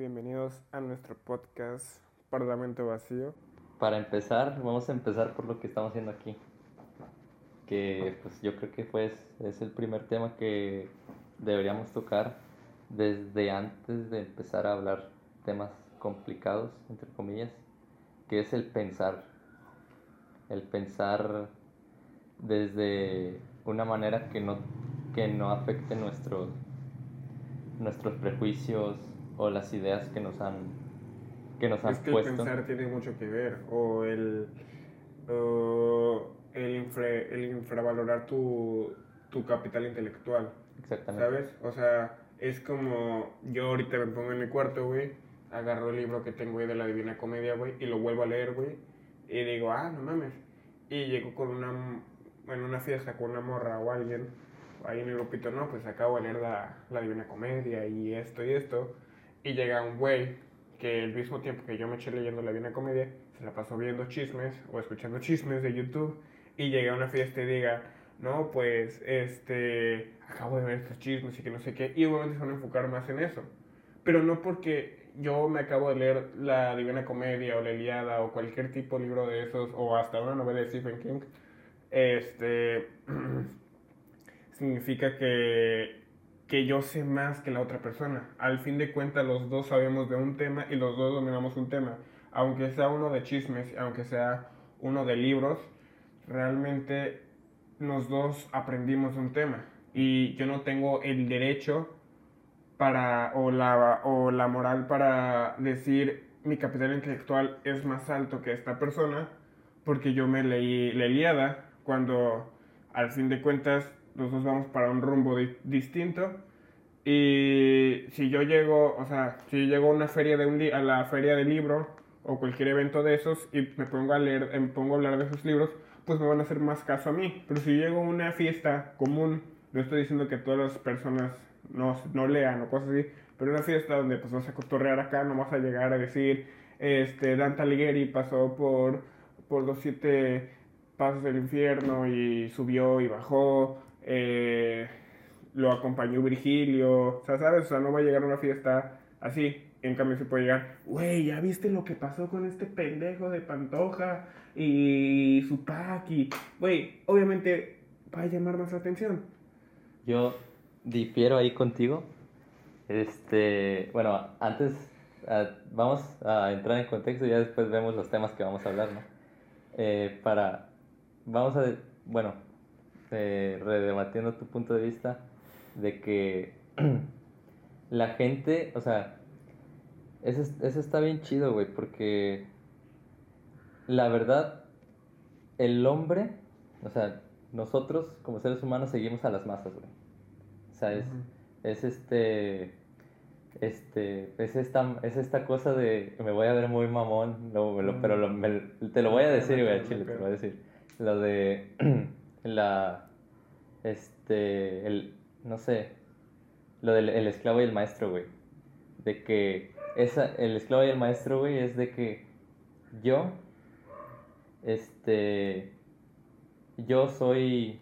bienvenidos a nuestro podcast Parlamento Vacío. Para empezar, vamos a empezar por lo que estamos haciendo aquí. Que pues yo creo que pues, es el primer tema que deberíamos tocar desde antes de empezar a hablar temas complicados, entre comillas, que es el pensar. El pensar desde una manera que no, que no afecte nuestros, nuestros prejuicios o las ideas que nos han, que nos han es que puesto. el pensar tiene mucho que ver, o el, o el, infra- el infravalorar tu, tu capital intelectual, Exactamente. ¿sabes? O sea, es como yo ahorita me pongo en mi cuarto, güey, agarro el libro que tengo ahí de la Divina Comedia, güey, y lo vuelvo a leer, güey, y digo, ah, no mames. Y llego con una, en una fiesta con una morra o alguien, ahí en el grupito, no, pues acabo de leer la, la Divina Comedia y esto y esto, y llega un güey que al mismo tiempo que yo me eché leyendo la Divina Comedia, se la pasó viendo chismes o escuchando chismes de YouTube, y llega a una fiesta y diga, no, pues, este, acabo de ver estos chismes y que no sé qué, y obviamente se van a enfocar más en eso. Pero no porque yo me acabo de leer la Divina Comedia o la Iliada o cualquier tipo de libro de esos, o hasta una novela de Stephen King, este, significa que, que yo sé más que la otra persona. Al fin de cuentas, los dos sabemos de un tema y los dos dominamos un tema. Aunque sea uno de chismes, aunque sea uno de libros, realmente los dos aprendimos un tema. Y yo no tengo el derecho para, o la, o la moral para decir mi capital intelectual es más alto que esta persona, porque yo me leí la Ilíada, cuando al fin de cuentas los dos vamos para un rumbo di- distinto. Y si yo llego, o sea, si llego a una feria de un a la feria de libro o cualquier evento de esos y me pongo a leer, me pongo a hablar de esos libros, pues me van a hacer más caso a mí. Pero si yo llego a una fiesta común, no estoy diciendo que todas las personas no, no lean o cosas así, pero una fiesta donde pues vas a cotorrear acá, no vas a llegar a decir, este, Dante Alighieri pasó por, por los siete pasos del infierno y subió y bajó, eh, lo acompañó Virgilio, o sea, ¿sabes? O sea, no va a llegar a una fiesta así. En cambio, se puede llegar, güey, ¿ya viste lo que pasó con este pendejo de Pantoja y su pack? Güey, obviamente va a llamar más atención. Yo difiero ahí contigo. Este, bueno, antes ah, vamos a entrar en contexto y ya después vemos los temas que vamos a hablar, ¿no? Eh, para, vamos a, bueno, eh, redebatiendo tu punto de vista de que la gente, o sea, eso, es- eso está bien chido, güey, porque la verdad, el hombre, o sea, nosotros como seres humanos seguimos a las masas, güey. O sea, es, es este, este, es esta, es esta cosa de, me voy a ver muy mamón, no, me lo- pero lo- me- te lo voy a decir, güey, chile, te lo voy a decir. Lo de la, este, el, no sé, lo del el esclavo y el maestro, güey. De que esa, el esclavo y el maestro, güey, es de que yo, este, yo soy,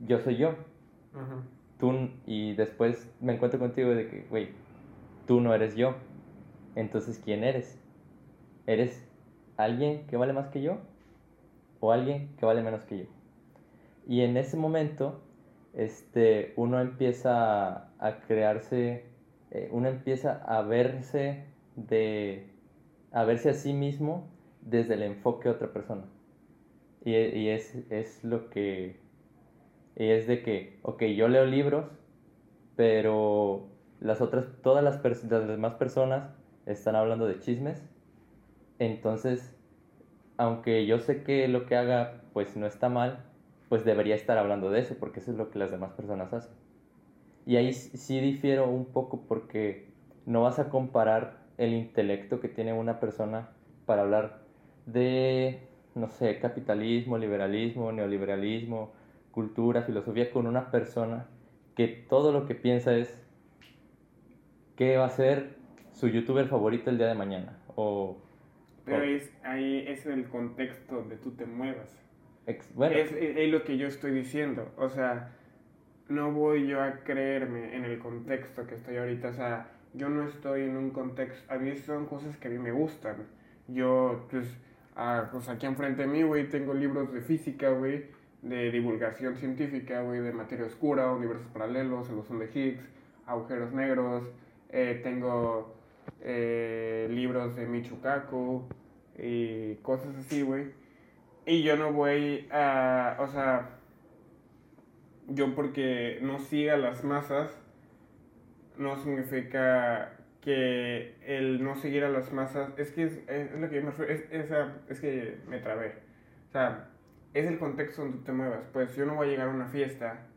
yo soy yo. Tú, y después me encuentro contigo de que, güey, tú no eres yo. Entonces, ¿quién eres? ¿Eres alguien que vale más que yo? ¿O alguien que vale menos que yo? Y en ese momento, este, uno empieza a, crearse, eh, uno empieza a verse de, a verse a sí mismo desde el enfoque de otra persona. Y, y es, es lo que, es de que, ok, yo leo libros, pero las otras, todas las, las demás personas están hablando de chismes. Entonces, aunque yo sé que lo que haga pues no está mal, pues debería estar hablando de eso, porque eso es lo que las demás personas hacen. Y ahí sí difiero un poco porque no vas a comparar el intelecto que tiene una persona para hablar de, no sé, capitalismo, liberalismo, neoliberalismo, cultura, filosofía con una persona que todo lo que piensa es qué va a ser su youtuber favorito el día de mañana. O, Pero o- es, ahí es el contexto donde tú te muevas. Es, es- lo que yo estoy diciendo. O sea, no voy yo a creerme en el contexto que estoy ahorita. O sea, yo no estoy en un contexto, a mí son cosas que a mí me gustan. Yo, pues, ah, pues aquí enfrente de mí, güey, tengo libros de física, güey, de divulgación científica, güey, de materia oscura, universos paralelos, solución de Higgs, agujeros negros, eh, tengo eh, libros de Michukaku y cosas así, güey. Y yo no voy a, o sea, yo porque no siga las masas, no significa que el no seguir a las masas, es que es, lo que yo me refiero, es, es que me trabé. O sea, es el contexto donde te muevas. Pues yo no voy a llegar a una fiesta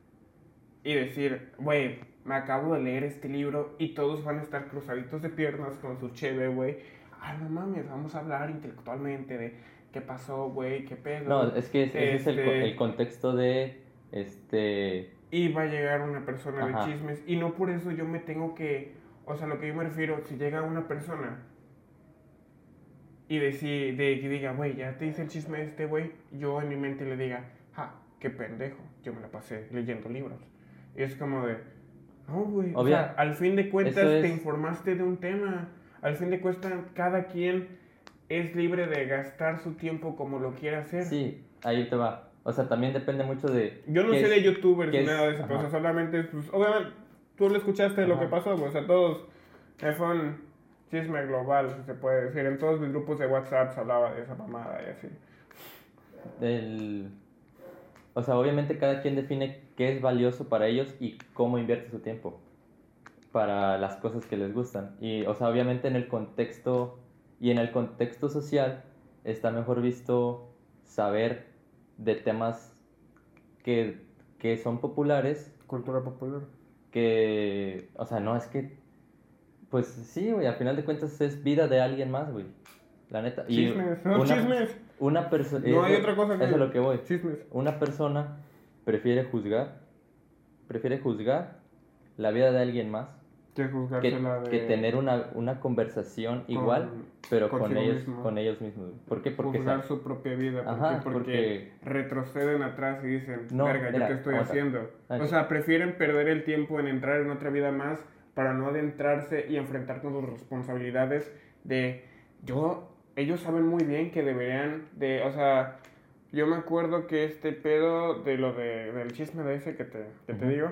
y decir, güey, me acabo de leer este libro y todos van a estar cruzaditos de piernas con su cheve, güey. Ah, no mames, vamos a hablar intelectualmente de qué pasó, güey, qué pedo. No, es que ese es el, este el, contexto de, este... Y va a llegar una persona de chismes y no por eso yo me tengo que, o sea, lo que yo me refiero, si llega una persona y de, de que diga, güey, ya te hice el chisme este, güey, yo en mi mente le diga, ja, qué pendejo, yo me la pasé leyendo libros. Y es como de, no, güey, o sea, al fin de cuentas te informaste de un tema, al fin de cuentas cada quien es libre de gastar su tiempo como lo quiera hacer. Sí, ahí te va. O sea, también depende mucho de... Yo no sé de youtubers ni nada de eso, pero solamente, pues, obviamente, tú lo escuchaste de lo que pasó, pues, o sea, todos, iPhone chisme global, se puede decir. En todos mis grupos de WhatsApp se hablaba de esa mamada y así. El... O sea, obviamente cada quien define qué es valioso para ellos y cómo invierte su tiempo para las cosas que les gustan. Y, o sea, obviamente en el contexto y en el contexto social está mejor visto saber de temas que, que son populares. Cultura popular. Que, o sea, no es que pues sí, güey, al final de cuentas es vida de alguien más, güey. La neta. Chismes, no chismes. Una persona. No hay otra cosa que. Eso es lo que voy. Chismes. Una persona prefiere juzgar. Prefiere juzgar la vida de alguien más. Que, que, de... que tener una, una conversación igual, pero con ellos, con ellos mismos. ¿Por qué? Porque juzgar su propia vida. Ajá, porque, retroceden atrás y dicen, no, verga, ¿yo qué estoy haciendo? O sea, prefieren perder el tiempo en entrar en otra vida más para no adentrarse y enfrentar con sus responsabilidades de yo ellos saben muy bien que deberían de o sea yo me acuerdo que este pedo de lo de, del chisme de ese que te, que te digo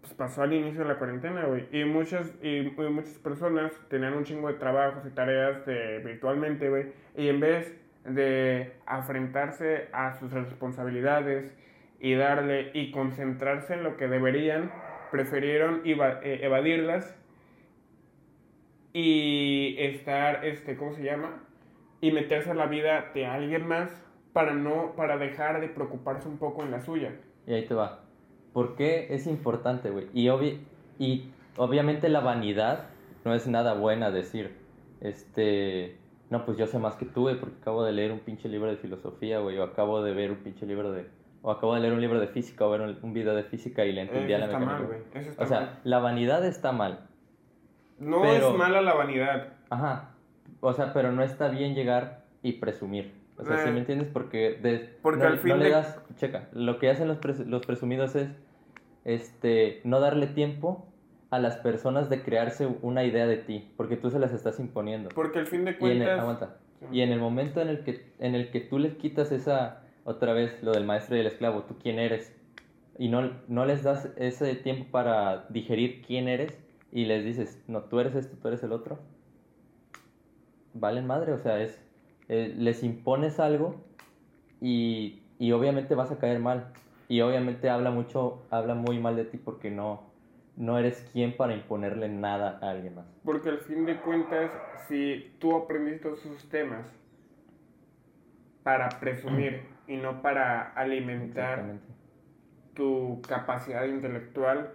pues pasó al inicio de la cuarentena güey y muchas y, muchas personas tenían un chingo de trabajos y tareas de, virtualmente güey y en vez de enfrentarse a sus responsabilidades y darle y concentrarse en lo que deberían prefirieron eh, evadirlas y estar, este, ¿cómo se llama? Y meterse a la vida de alguien más para no, para dejar de preocuparse un poco en la suya. Y ahí te va. ¿Por qué es importante, güey? Y, y obviamente la vanidad no es nada buena decir, este, no, pues yo sé más que tú, güey, porque acabo de leer un pinche libro de filosofía, güey, o acabo de ver un pinche libro de o acabo de leer un libro de física o ver un, video de física y le entendí a la está Mal, güey. o sea, la vanidad está mal. No es mala la vanidad. Ajá. O sea, pero no está bien llegar y presumir. O sea, ¿sí me eh. entiendes? Porque, de, Porque al fin le das, checa, lo que hacen los, los presumidos es este, no darle tiempo a las personas de crearse una idea de ti, porque tú se las estás imponiendo. Porque al fin de cuentas... Y en el, aguanta, y en el momento en el, que, en el que tú les quitas esa otra vez lo del maestro y el esclavo, tú quién eres. Y no, no les das ese tiempo para digerir quién eres y les dices, no, tú eres esto, tú eres el otro. Valen madre, o sea, es, eh, les impones algo y, y obviamente vas a caer mal. Y obviamente habla mucho, habla muy mal de ti porque no, no eres quien para imponerle nada a alguien más. Porque al fin de cuentas, si tú aprendiste esos temas para presumir y no para alimentar tu capacidad intelectual,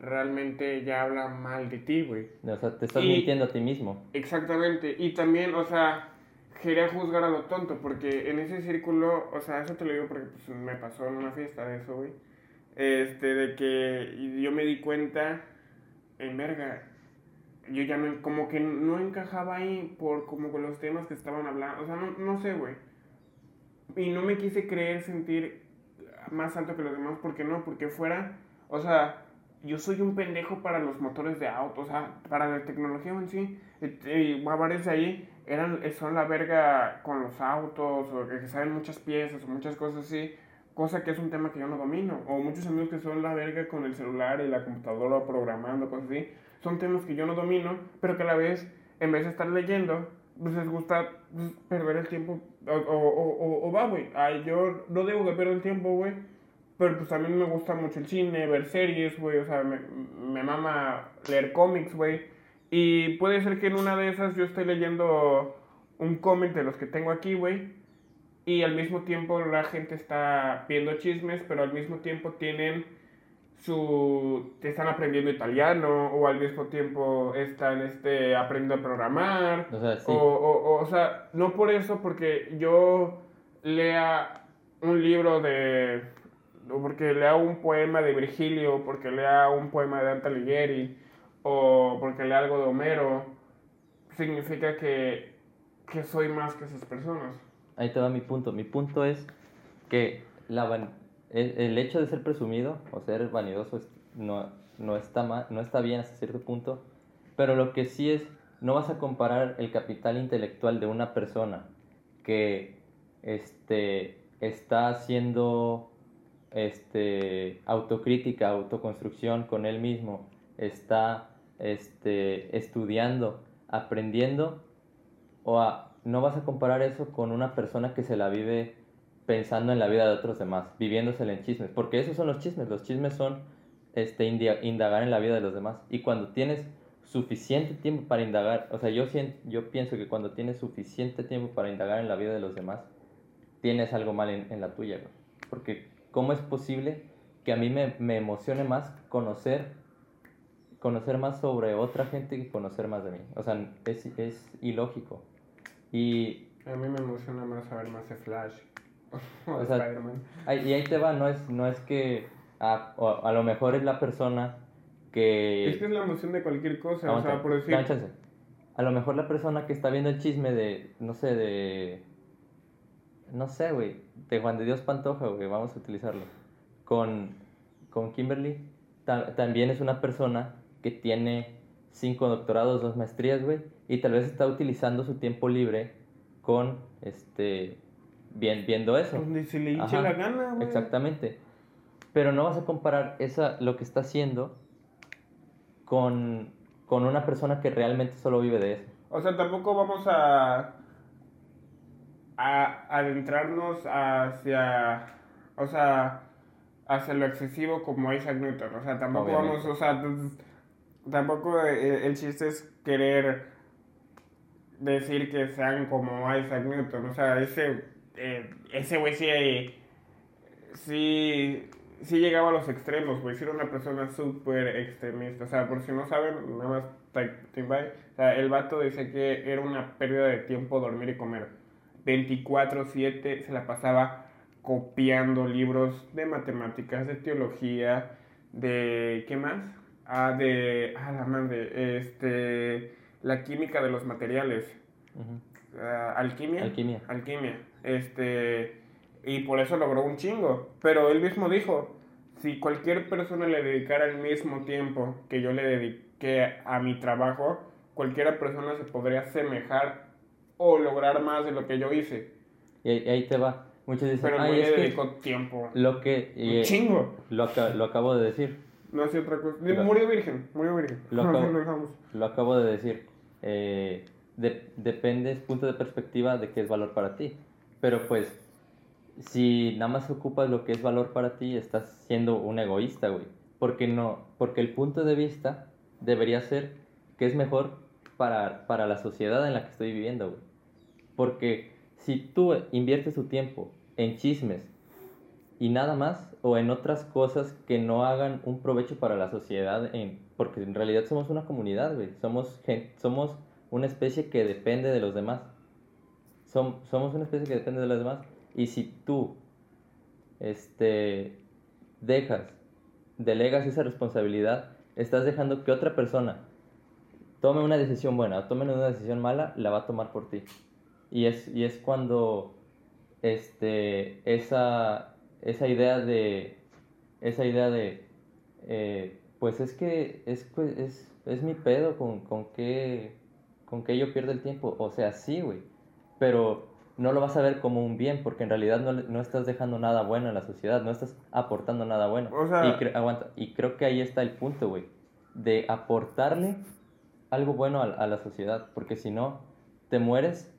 realmente ya habla mal de ti, güey. O sea, te estás mintiendo a ti mismo. Exactamente. Y también, o sea, quería juzgar a lo tonto, porque en ese círculo, o sea, eso te lo digo porque pues, me pasó en una fiesta de eso, güey. Este, de que yo me di cuenta, en verga, yo ya no, como que no encajaba ahí por como con los temas que estaban hablando, o sea, no, no sé, güey y no me quise creer sentir más alto que los demás, porque no, porque fuera, o sea, yo soy un pendejo para los motores de auto, o sea, para la tecnología en sí. Y, varios de ahí eran, son la verga con los autos, o que saben muchas piezas, o muchas cosas así, cosa que es un tema que yo no domino. O muchos amigos que son la verga con el celular y la computadora programando, cosas así. Son temas que yo no domino, pero que a la vez, en vez de estar leyendo, pues les gusta pues, perder el tiempo. O, o, o, va, güey. Yo no debo de perder el tiempo, güey pero pues mí me gusta mucho el cine, ver series, güey. O sea, me, me mama leer cómics, güey. Y puede ser que en una de esas yo esté leyendo un cómic de los que tengo aquí, güey. Y al mismo tiempo la gente está viendo chismes, pero al mismo tiempo tienen su están aprendiendo italiano o al mismo tiempo están este aprendiendo a programar o sea, sí. o, o, o, sea no por eso porque yo lea un libro de o porque lea un poema de Virgilio, porque lea un poema de Dante Alighieri, o porque lea algo de Homero, significa que, que soy más que esas personas. Ahí te va mi punto. Mi punto es que el, hecho de ser presumido o ser vanidoso no, no, está no está bien hasta cierto punto, pero lo que sí es, no vas a comparar el capital intelectual de una persona que este, está haciendo este, autocrítica, autoconstrucción con él mismo, está este, estudiando, aprendiendo, o no vas a comparar eso con una persona que se la vive pensando en la vida de otros demás, viviéndosela en chismes, porque esos son los chismes, los chismes son este, indagar en la vida de los demás, y cuando tienes suficiente tiempo para indagar, o sea, yo, yo pienso que cuando tienes suficiente tiempo para indagar en la vida de los demás, tienes algo mal en, la tuya, porque ¿Cómo es posible que a mí me, me emocione más conocer, conocer más sobre otra gente que conocer más de mí? O sea, es, es ilógico. Y... A mí me emociona más saber más de Flash. o, sea, y ahí te va, no es, no es que a, a, lo mejor es la persona que... Es que es la emoción de cualquier cosa, o sea, por decir... A lo mejor la persona que está viendo el chisme de, no sé, de no sé, güey, de Juan de Dios Pantoja, güey, vamos a utilizarlo. Con, con Kimberly, también es una persona que tiene cinco doctorados, dos maestrías, güey, y tal vez está utilizando su tiempo libre con, este, bien, viendo eso. Se le hinche la gana, güey. Exactamente. Pero no vas a comparar esa, lo que está haciendo con, con una persona que realmente solo vive de eso. O sea, tampoco vamos a a adentrarnos hacia, o sea, hacia lo excesivo como Isaac Newton. O sea, tampoco vamos, o sea, tampoco eh, el, chiste es querer decir que sean como Isaac Newton. O sea, ese, eh, ese güey sí, sí, llegaba a los extremos, güey. Sí era una persona súper extremista. O sea, por si no saben, nada más, o sea, el vato dice que era una pérdida de tiempo dormir y comer. 24/7 se la pasaba copiando libros de matemáticas, de teología, de ¿qué más? Ah, de ah, la madre, este la química de los materiales. Ah, alquimia. Alquimia. Alquimia. Este y por eso logró un chingo, pero él mismo dijo, si cualquier persona le dedicara el mismo tiempo que yo le dediqué a mi trabajo, cualquiera persona se podría asemejar o lograr más de lo que yo hice. Y ahí, te va. Muchos dicen, pero no le dedicó tiempo. Lo que... Un eh, chingo. Lo, lo acabo de decir. No hace otra cosa. murió virgen, murió virgen. Lo, acabo, lo acabo de decir. Eh, depende, es punto de perspectiva de qué es valor para ti. Pero pues, si nada más ocupas lo que es valor para ti, estás siendo un egoísta, güey. Porque no, porque el punto de vista debería ser que es mejor para, para la sociedad en la que estoy viviendo, güey. Porque si tú inviertes tu tiempo en chismes y nada más, o en otras cosas que no hagan un provecho para la sociedad, en, porque en realidad somos una comunidad, güey. Somos, somos una especie que depende de los demás. somos una especie que depende de los demás. Y si tú este, dejas, delegas esa responsabilidad, estás dejando que otra persona tome una decisión buena o tome una decisión mala, la va a tomar por ti. Y es, y es cuando este, esa, esa idea de, esa idea de eh, Pues es que es, pues, es, es mi pedo con, con que con que yo pierda el tiempo. O sea, sí, güey. Pero no lo vas a ver como un bien, porque en realidad no, no estás dejando nada bueno en la sociedad, no estás aportando nada bueno. O sea- y, cre- aguanta, y creo que ahí está el punto, güey, de aportarle algo bueno a, a la sociedad, porque si no, te mueres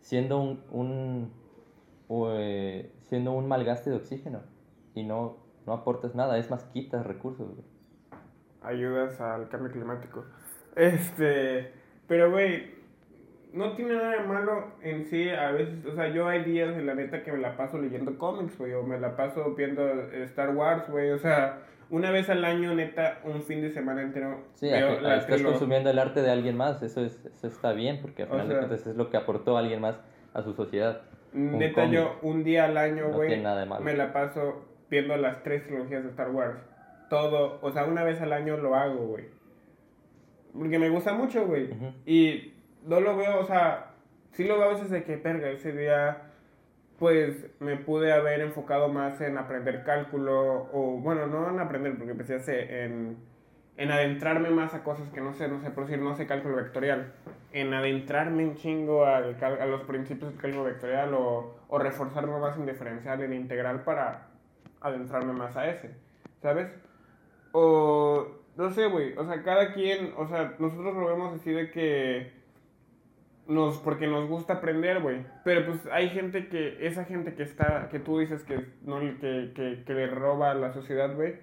siendo un, un o, eh, siendo un malgaste de oxígeno y no, no aportas nada, es más, quitas recursos, güey. ayudas al cambio climático. Este, pero güey, no tiene nada de malo en sí, a veces, o sea, yo hay días de la neta que me la paso leyendo cómics, güey, o me la paso viendo Star Wars, güey, o sea, una vez al año, neta, un fin de semana entero. Sí, veo a la estás trilo- consumiendo el arte de alguien más, eso, es, eso está bien, porque al O final de sea- cuentas es lo que aportó alguien más a su sociedad. Neta, yo un día al año, güey, me la paso viendo las tres trilogías de Star Wars. Todo, o sea, una vez al año lo hago, güey. Porque me gusta mucho, güey. Y no lo veo, o sea, sí lo veo a veces de que, perga, ese día, pues, me pude haber enfocado más en aprender cálculo, o, bueno, no en aprender, porque empecé a hacer, en, en adentrarme más a cosas que no sé, no sé, por decir, no sé cálculo vectorial. En adentrarme un chingo al cal- a los principios del cálculo vectorial, o, o más en diferencial, en integral, para adentrarme más a ese, ¿sabes? O, no sé, güey, o sea, cada quien, o sea, nosotros lo vemos así de que nos, porque nos gusta aprender, güey, pero pues hay gente que, esa gente que está, que tú dices que, no, que, que, que le roba a la sociedad, güey,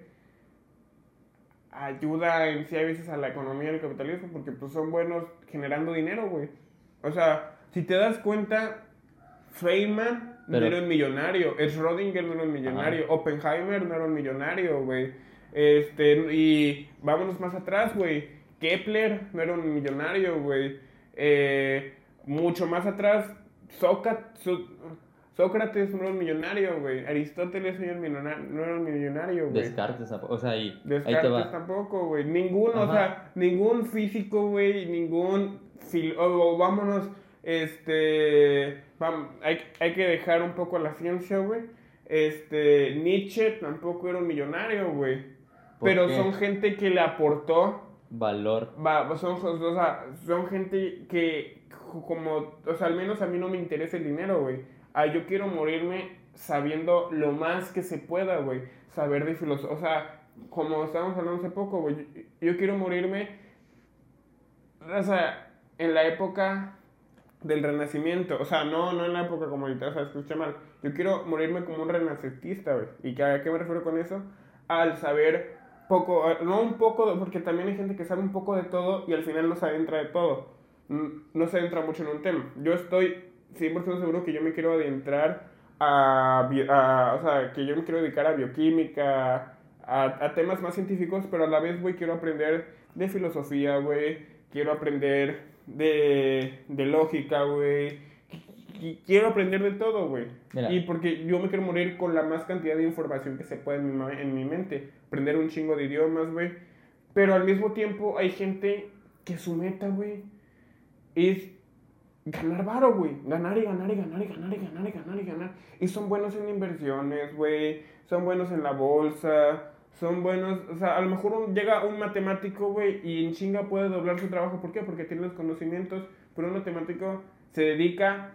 ayuda en sí a veces a la economía del capitalismo, porque pues son buenos generando dinero, güey. O sea, si te das cuenta, Feynman no era un millonario, Schrödinger no era un millonario, Oppenheimer no era un millonario, güey. Este, y vámonos más atrás, güey. Kepler no era un millonario, güey. Eh, mucho más atrás, Sócrates, Sócrates no era un millonario, güey. Aristóteles no era un millonario, güey. Descartes, tampoco, o sea, ahí te Descartes va. tampoco, güey. Ninguno, o sea, ningún físico, güey, ningún... fil- o, o vámonos, este... hay, hay que dejar un poco la ciencia, güey. Este, Nietzsche tampoco era un millonario, güey. ¿Por Pero qué? son gente que le aportó Valor. Va, son, o sea, son gente que, como, o sea, al menos a mí no me interesa el dinero, güey. Ah, yo quiero morirme sabiendo lo más que se pueda, güey. Saber de filosofía, o sea, como estábamos hablando hace poco, güey. Yo, quiero morirme, o sea, en la época del renacimiento. O sea, no, no en la época como ahorita, o sea, escuché mal. Yo quiero morirme como un renacentista, güey. ¿Y a qué me refiero con eso? Al saber poco, no un poco, porque también hay gente que sabe un poco de todo y al final no se adentra de todo. No se adentra mucho en un tema. Yo estoy 100% seguro que yo me quiero adentrar a, a- o sea, que yo me quiero dedicar a bioquímica, a, a temas más científicos, pero a la vez, güey, quiero aprender de filosofía, güey, quiero aprender de, de lógica, güey, Qu- quiero aprender de todo, güey. Y porque yo me quiero morir con la más cantidad de información que se pueda en mi, en mi mente, aprender un chingo de idiomas, güey. Pero al mismo tiempo hay gente que su meta, güey, es ganar varo, güey. Ganar y ganar y ganar y ganar y ganar y ganar y ganar. Y son buenos en inversiones, güey. Son buenos en la bolsa. Son buenos, o sea, a lo mejor llega un matemático, güey, y en chinga puede doblar su trabajo. ¿Por qué? Porque tiene los conocimientos. Pero un matemático se dedica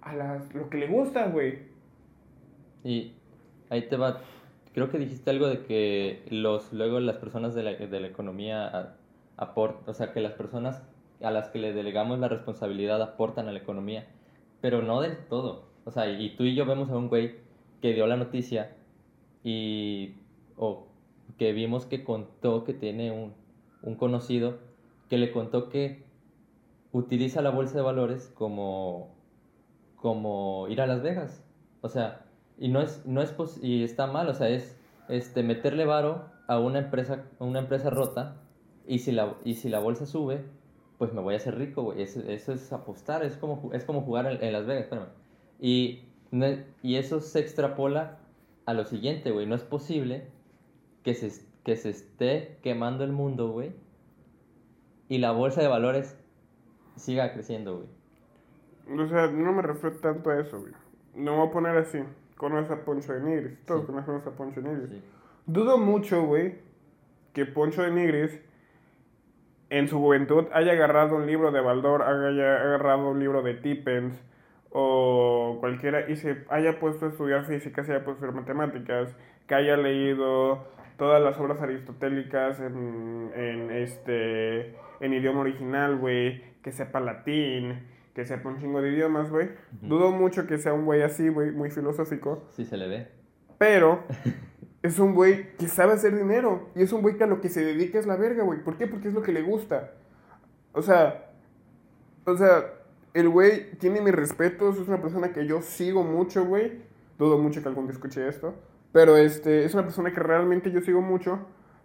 a las, lo que le gusta, güey. Y ahí te va. Creo que dijiste algo de que los luego las personas de la, de la economía aportan, o sea, que las personas a las que le delegamos la responsabilidad aportan a la economía, pero no del todo. O sea, y tú y yo vemos a un güey que dio la noticia y o que vimos que contó que tiene un, un conocido que le contó que utiliza la bolsa de valores como como ir a Las Vegas. O sea, y no es, no es y está mal, o sea, es este, meterle varo a una empresa, una empresa rota y si la, y si la bolsa sube, pues me voy a hacer rico, güey. Eso, eso es apostar, es como, es como jugar en, en Las Vegas, espérame. Y, y eso se extrapola a lo siguiente, güey. No es posible que se, que se esté quemando el mundo, güey, y la bolsa de valores siga creciendo, güey. O sea, no me refiero tanto a eso, güey. No me voy a poner así. Conoces a Poncho de Nigris. Todos Sí. conocemos a Poncho de Nigris. Sí. Dudo mucho, güey, que Poncho de Nigris en su juventud haya agarrado un libro de Baldor, haya agarrado un libro de Tippens o cualquiera y se haya puesto a estudiar física, se haya puesto a estudiar matemáticas, que haya leído todas las obras aristotélicas en, en este en idioma original, güey, que sepa latín, que sepa un chingo de idiomas, güey. Dudo mucho que sea un güey así, güey, muy filosófico. Sí se le ve. Pero es un güey que sabe hacer dinero. Y es un güey que a lo que se dedica es la verga, güey. ¿Por qué? Porque es lo que le gusta. O sea, o sea, el güey tiene mis respetos. Es una persona que yo sigo mucho, güey. Dudo mucho que algún día escuche esto. Pero este, es una persona que realmente yo sigo mucho.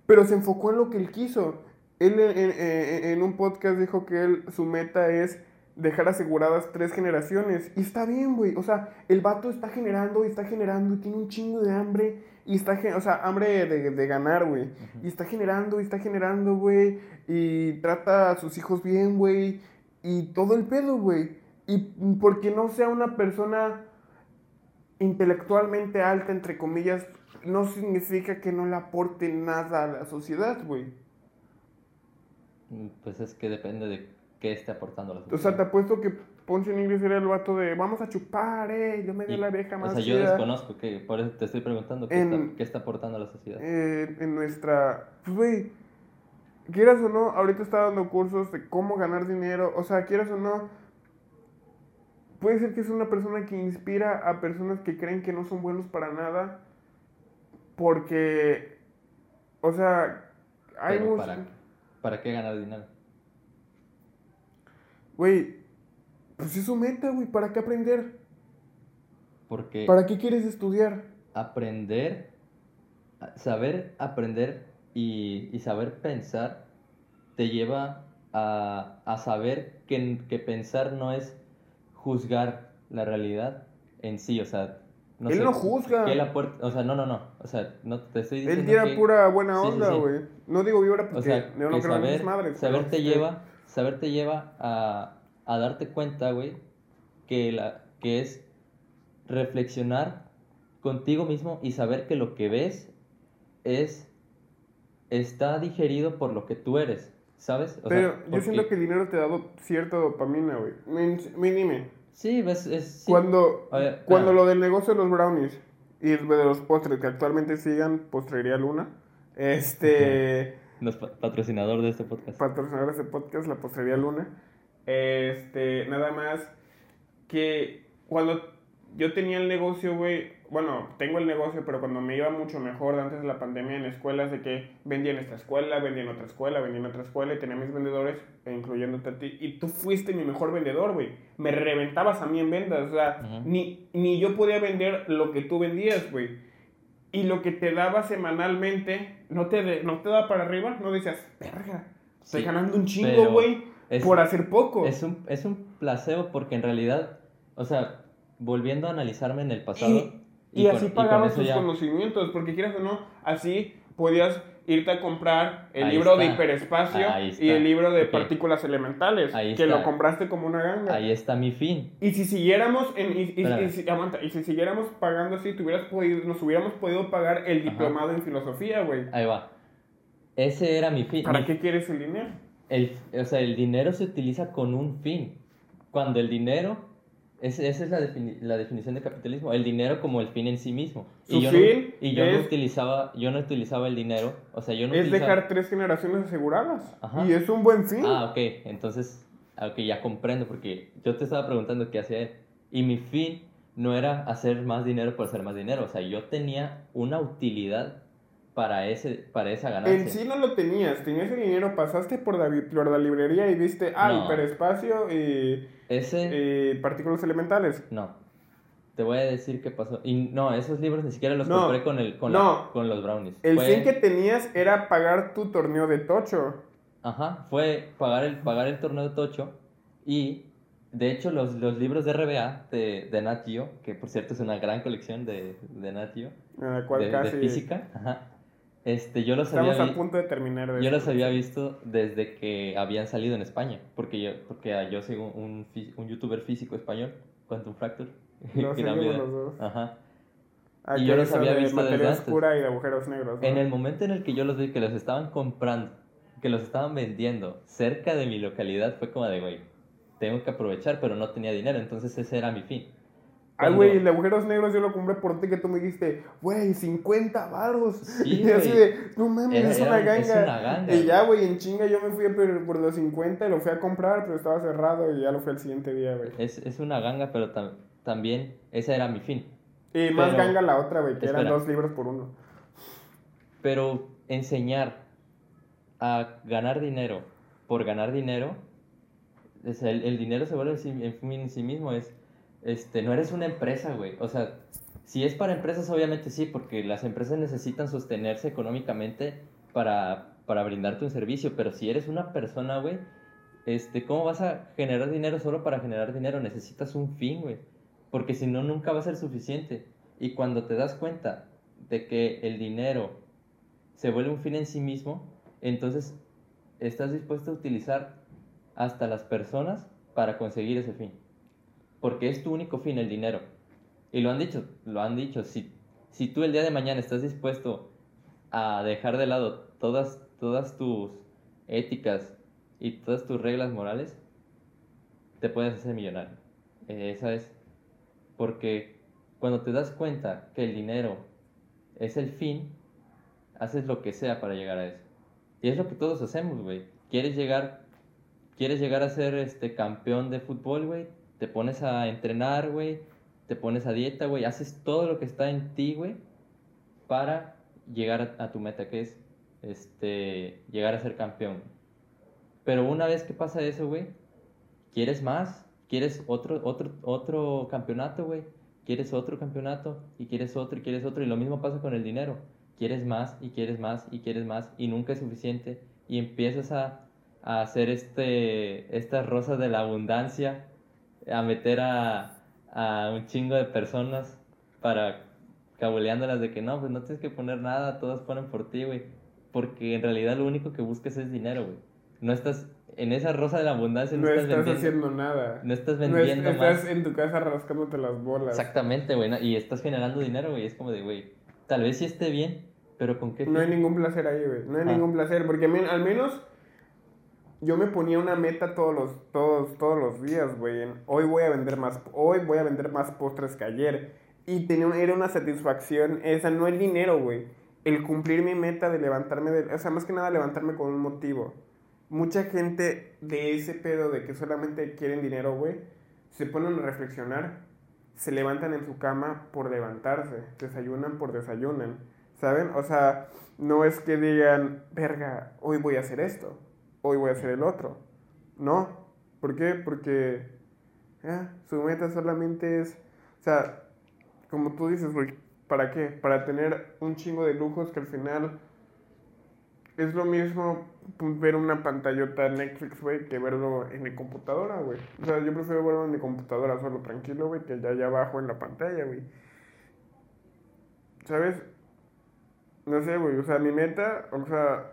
Pero se enfocó en lo que él quiso. Él en, en, en un podcast dijo que él, su meta es dejar aseguradas tres generaciones. Y está bien, güey. O sea, el vato está generando y está generando y tiene un chingo de hambre. Y está, o sea, hambre de, de ganar, güey. Y está generando y está generando, güey. Y trata a sus hijos bien, güey. Y todo el pedo, güey. Y porque no sea una persona intelectualmente alta, entre comillas, no significa que no le aporte nada a la sociedad, güey. Pues es que depende de qué esté aportando la sociedad. O sea, te apuesto que Ponce en inglés era el vato de vamos a chupar, eh, yo me dio la vieja más. O sea, yo desconozco, que por eso te estoy preguntando qué, en, está, qué está, aportando a la sociedad. Eh, en nuestra. Pues, güey, quieras o no, ahorita está dando cursos de cómo ganar dinero. O sea, quieras o no, puede ser que es una persona que inspira a personas que creen que no son buenos para nada. Porque, o sea, hay Pero para, ¿Para qué ganar dinero? Güey, pues es su meta, güey. ¿Para qué aprender? Porque. ¿Para qué quieres estudiar? Aprender, saber aprender y, y saber pensar te lleva a, a saber que, que, pensar no es juzgar la realidad en sí, o sea. No él no juzga. Que o sea, no, no, no. O sea, no te estoy diciendo. Él tira pura buena onda, güey. Sí, sí, no digo vibra porque o sea, no, no creo saber, en mis madres. Saber te, lleva, saber te lleva a, a darte cuenta, güey, que, la, que es reflexionar contigo mismo y saber que lo que ves es está digerido por lo que tú eres, ¿sabes? O Pero sea, yo siento que el dinero te ha dado cierta dopamina, güey. Me, dime. Sí, ves, es... Sí. Cuando, ver, cuando lo del negocio de los brownies y de los postres que actualmente sigan Postrería Luna, este... Nos patrocinador de este podcast. Patrocinador de este podcast, la Postrería Luna. Este, nada más que cuando yo tenía el negocio, güey, bueno, tengo el negocio, pero cuando me iba mucho mejor antes de la pandemia en escuelas, de que vendía en esta escuela, vendía en otra escuela, vendía en otra escuela y tenía mis vendedores, incluyéndote a ti, y tú fuiste mi mejor vendedor, güey. Me reventabas a mí en ventas, o sea, ni, ni yo podía vender lo que tú vendías, güey. Y lo que te daba semanalmente, no te, no te daba para arriba, no decías, verga, estoy ganando un chingo, güey por hacer poco. Es un, es un placebo porque en realidad, o sea, volviendo a analizarme en el pasado. Y, y, así pagabas tus conocimientos, porque quieras o no, así podías irte a comprar el libro de hiperespacio y el libro de partículas elementales, que lo compraste como una ganga. Ahí está mi fin. Y si siguiéramos, en, y, y, si, aguanta, y si siguiéramos pagando así, hubieras podido, nos hubiéramos podido pagar el diplomado en filosofía, güey. Ahí va. Ese era mi fin. ¿Para qué quieres el dinero? El, o sea, el dinero se utiliza con un fin. Cuando el dinero, es, esa es la, la, definición de capitalismo, el dinero como el fin en sí mismo. y yo, no, y yo no utilizaba, yo no utilizaba el dinero, o sea, yo no Es dejar tres generaciones aseguradas. Y es un buen fin. Ah, ok, entonces, ok, ya comprendo, porque yo te estaba preguntando qué hacía él. Y mi fin no era hacer más dinero por hacer más dinero, o sea, yo tenía una utilidad para, ese, para esa ganancia. En sí no lo tenías, tenías el dinero, pasaste por la, por la librería y viste, ah, hiperespacio y, ese... partículas elementales. No, te voy a decir qué pasó. Y no, esos libros ni siquiera los compré con, el, con, con los brownies. El fin que tenías era pagar tu torneo de tocho. Ajá, fue pagar el, pagar el torneo de tocho y... De hecho, los, los libros de RBA de, de Nat Geo, que por cierto es una gran colección de, de Nat Geo, cual de, de física, ajá, este, yo los Estamos había a punto de terminar. De yo los había visto desde que habían salido en España, porque yo, porque yo sigo un, un youtuber físico español, Quantum Fracture. No, seguimos los dos. Ajá. Ah, Y que yo los había de visto desde antes. oscura y de agujeros negros. ¿no? En el momento en el que yo los vi que los estaban comprando, que los estaban vendiendo cerca de mi localidad, fue como de, güey, tengo que aprovechar, pero no tenía dinero, entonces ese era mi fin. Ay, güey, el de agujeros negros yo lo compré por ti que tú me dijiste, güey, 50 baros. Sí, y así de, no mames, Era- es, una un- ganga. es una ganga, Y ya, güey. en chinga yo me fui por, por los 50 y lo fui a comprar, pero estaba cerrado y ya lo fui al siguiente día, güey. Es, es una ganga, pero tam- también ese era mi fin. Y más Pero- ganga la otra, güey, que eran dos libros por uno. Pero enseñar a ganar dinero por ganar dinero, el, el dinero se vuelve en sí, en sí mismo, es, este, no eres una empresa, güey. O sea, si es para empresas, obviamente sí, porque las empresas necesitan sostenerse económicamente para, para brindarte un servicio, pero si eres una persona, güey, este, ¿cómo vas a generar dinero solo para generar dinero? Necesitas un fin, güey. Porque si no, nunca va a ser suficiente. Y cuando te das cuenta de que el dinero se vuelve un fin en sí mismo, entonces estás dispuesto a utilizar hasta las personas para conseguir ese fin. Porque es tu único fin, el dinero. Y lo han dicho, lo han dicho. Si, si tú el día de mañana estás dispuesto a dejar de lado todas, todas tus éticas y todas tus reglas morales, te puedes hacer millonario. Eh, esa es. Porque cuando te das cuenta que el dinero es el fin, haces lo que sea para llegar a eso. Y es lo que todos hacemos, güey. ¿Quieres llegar, quieres llegar a ser este campeón de fútbol, güey? Te pones a entrenar, güey. Te pones a dieta, güey. Haces todo lo que está en ti, güey, para llegar a, a tu meta, que es este, llegar a ser campeón. Pero una vez que pasa eso, güey, ¿quieres más? ¿Quieres otro, otro, otro campeonato, güey? ¿Quieres otro campeonato? Y quieres otro, y quieres otro. Y lo mismo pasa con el dinero. Quieres más, y quieres más, y quieres más, y nunca es suficiente. Y empiezas a, a hacer este, estas rosas de la abundancia, a meter a, a un chingo de personas para cabuleándolas de que no, pues no tienes que poner nada, todos ponen por ti, güey. Porque en realidad lo único que buscas es dinero, güey. No estás en esa rosa de la abundancia, no, No estás, estás vendiendo. haciendo nada. No estás No es- vendiendo estás más. en tu casa rascándote las bolas. Exactamente, güey. ¿no? Y estás generando dinero, güey. Es como de, güey, tal vez sí esté bien, pero ¿con qué No hay fin? ningún placer ahí, güey. No hay Ah. ningún placer. Porque al menos yo me ponía una meta todos los, todos, todos los días, güey. Hoy voy a vender más, hoy voy a vender más postres que ayer. Y tenía, era una satisfacción, esa no el dinero, güey. El cumplir mi meta de levantarme, de, o sea, más que nada levantarme con un motivo. Mucha gente de ese pedo de que solamente quieren dinero, güey, se ponen a reflexionar, se levantan en su cama por levantarse, desayunan por desayunan, ¿saben? O sea, no es que digan, verga, hoy voy a hacer esto, hoy voy a hacer el otro. No. ¿Por qué? Porque ah, su meta solamente es, o sea, como tú dices, güey, ¿para qué? Para tener un chingo de lujos que al final es lo mismo ver una pantallota Netflix, güey, que verlo en mi computadora, güey. O sea, yo prefiero verlo en mi computadora solo tranquilo, güey, que ya allá abajo en la pantalla, güey. ¿Sabes? No sé, güey, o sea, mi meta, o sea,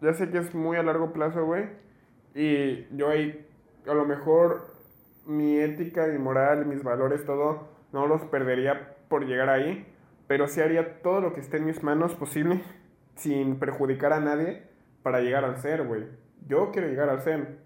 ya sé que es muy a largo plazo, güey. Y yo ahí, a lo mejor, mi ética, mi moral, mis valores, todo, no los perdería por llegar ahí. Pero sí haría todo lo que esté en mis manos posible, sin perjudicar a nadie, para llegar al ser, güey. Yo quiero llegar al ser.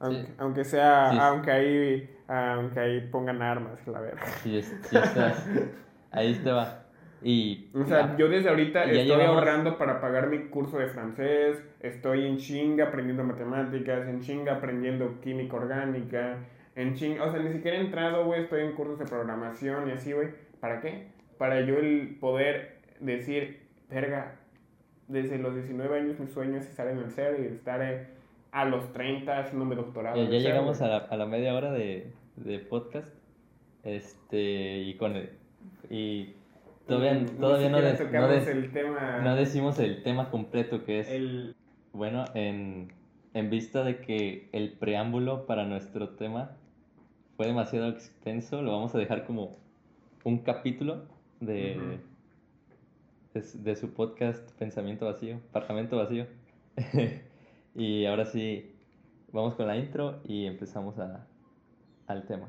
Aunque, Sí. aunque sea, Sí. aunque ahí, aunque ahí pongan armas, la verdad. Sí, es- sí estás. Ahí te va. Y. O sea, yo desde ahorita estoy llevamos- ahorrando para pagar mi curso de francés, estoy en chinga aprendiendo matemáticas, en chinga aprendiendo química orgánica, en chinga, o sea, ni siquiera he entrado, güey, estoy en cursos de programación y así, güey. ¿Para qué? Para yo el poder decir, verga, desde los 19 años mi sueño es estar en el CER y estar eh, a los 30 haciéndome doctorado. Ya, llegamos güey. a la, a la media hora de, de podcast. Este, y con el- y todavía, Ni todavía no, no, tocamos des- el tema, no decimos el tema completo que es, el- bueno, en, en vista de que el preámbulo para nuestro tema fue demasiado extenso, lo vamos a dejar como un capítulo de, su- de su podcast Pensamiento Vacío, Parlamento Vacío. y ahora sí, vamos con la intro y empezamos a, al tema.